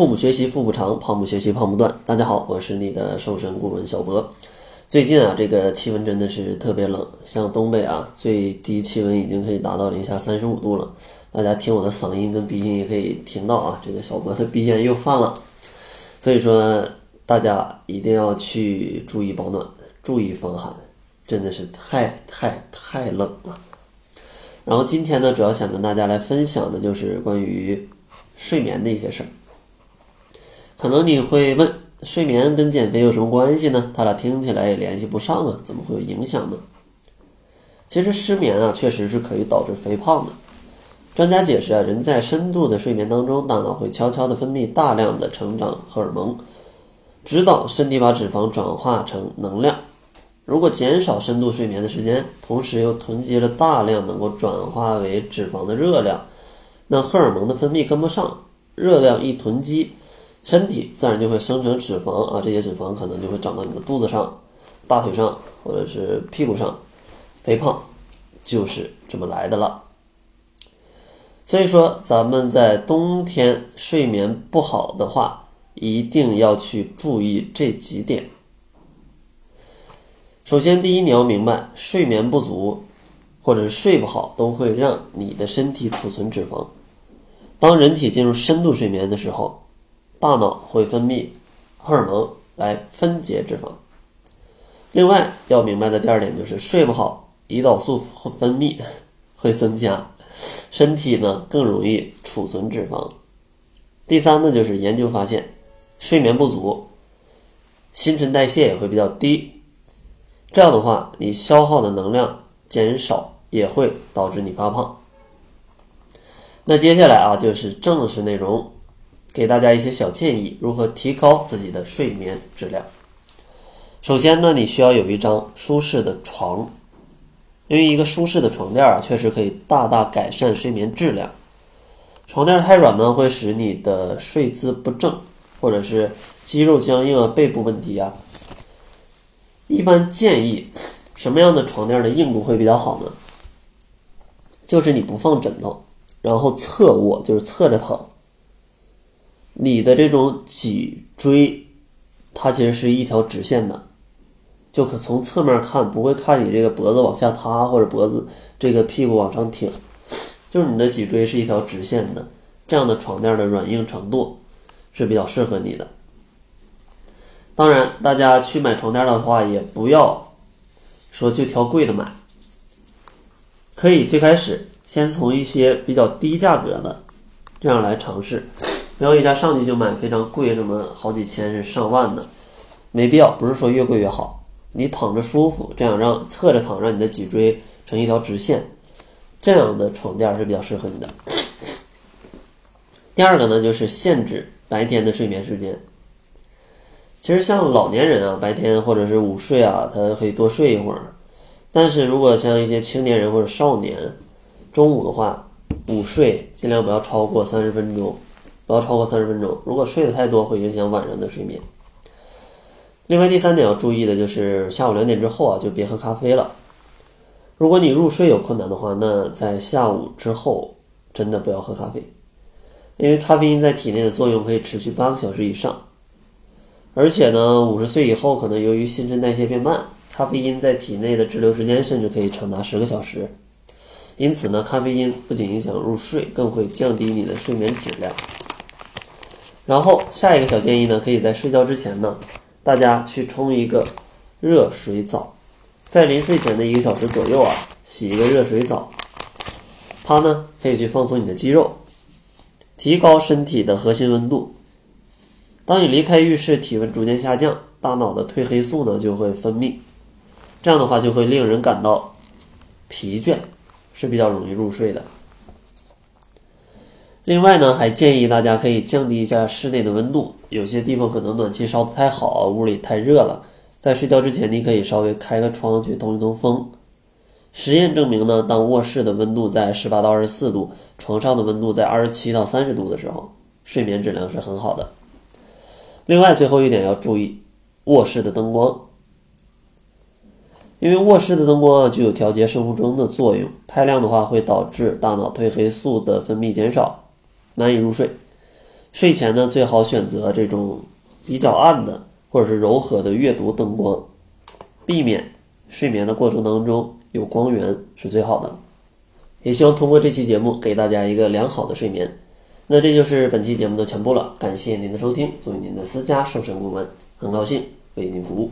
腹部学习腹部长，胖不学习胖不断。大家好，我是你的瘦身顾问小博。最近啊，这个气温真的是特别冷，像东北啊，最低气温已经可以达到零下三十五度了。大家听我的嗓音跟鼻音也可以听到啊，这个小博的鼻炎又犯了。所以说，大家一定要去注意保暖，注意防寒，真的是太太太冷了。然后今天呢，主要想跟大家来分享的就是关于睡眠的一些事儿。可能你会问，睡眠跟减肥有什么关系呢？它俩听起来也联系不上啊，怎么会有影响呢？其实失眠啊，确实是可以导致肥胖的。专家解释啊，人在深度的睡眠当中，大脑会悄悄地分泌大量的成长荷尔蒙，指导身体把脂肪转化成能量。如果减少深度睡眠的时间，同时又囤积了大量能够转化为脂肪的热量，那荷尔蒙的分泌跟不上，热量一囤积，身体自然就会生成脂肪啊，这些脂肪可能就会长到你的肚子上、大腿上或者是屁股上，肥胖就是这么来的了。所以说，咱们在冬天睡眠不好的话，一定要去注意这几点。首先，第一，你要明白，睡眠不足或者是睡不好，都会让你的身体储存脂肪。当人体进入深度睡眠的时候，大脑会分泌荷尔蒙来分解脂肪。另外，要明白的第二点就是，睡不好，胰岛素会分泌会增加，身体呢更容易储存脂肪。第三呢，就是研究发现，睡眠不足，新陈代谢也会比较低。这样的话，你消耗的能量减少，也会导致你发胖。那接下来啊，就是正式内容，给大家一些小建议，如何提高自己的睡眠质量。首先呢，你需要有一张舒适的床，因为一个舒适的床垫啊，确实可以大大改善睡眠质量。床垫太软呢，会使你的睡姿不正，或者是肌肉僵硬啊、背部问题啊。一般建议什么样的床垫的硬度会比较好呢？就是你不放枕头，然后侧卧，就是侧着躺。你的这种脊椎，它其实是一条直线的，就可从侧面看不会看你这个脖子往下塌或者脖子这个屁股往上挺，就是你的脊椎是一条直线的。这样的床垫的软硬程度是比较适合你的。当然，大家去买床垫的话，也不要说就挑贵的买，可以最开始先从一些比较低价格的这样来尝试，不要一下上去就买非常贵，什么好几千是上万的，没必要。不是说越贵越好，你躺着舒服，这样让侧着躺，让你的脊椎成一条直线，这样的床垫是比较适合你的。第二个呢，就是限制白天的睡眠时间。其实像老年人啊，白天或者是午睡啊，他可以多睡一会儿。但是如果像一些青年人或者少年，中午的话，午睡尽量不要超过三十分钟，不要超过三十分钟。如果睡得太多，会影响晚上的睡眠。另外，第三点要注意的就是下午两点之后啊，就别喝咖啡了。如果你入睡有困难的话，那在下午之后真的不要喝咖啡，因为咖啡因在体内的作用可以持续八个小时以上。而且呢，五十岁以后可能由于新陈代谢变慢，咖啡因在体内的滞留时间甚至可以长达十个小时。因此呢，咖啡因不仅影响入睡，更会降低你的睡眠质量。然后下一个小建议呢，可以在睡觉之前呢，大家去冲一个热水澡，在临睡前的一个小时左右啊，洗一个热水澡，它呢可以去放松你的肌肉，提高身体的核心温度。当你离开浴室，体温逐渐下降，大脑的褪黑素呢就会分泌，这样的话就会令人感到疲倦，是比较容易入睡的。另外呢，还建议大家可以降低一下室内的温度，有些地方可能暖气烧得太好，屋里太热了，在睡觉之前你可以稍微开个窗去通一通风。实验证明呢，当卧室的温度在十八到二十四度，床上的温度在二十七到三十度的时候，睡眠质量是很好的。另外，最后一点要注意卧室的灯光，因为卧室的灯光啊具有调节生物钟的作用，太亮的话会导致大脑褪黑素的分泌减少，难以入睡。睡前呢，最好选择这种比较暗的或者是柔和的阅读灯光，避免睡眠的过程当中有光源是最好的。也希望通过这期节目给大家一个良好的睡眠。那这就是本期节目的全部了，感谢您的收听。作为您的私家瘦身顾问，很高兴为您服务。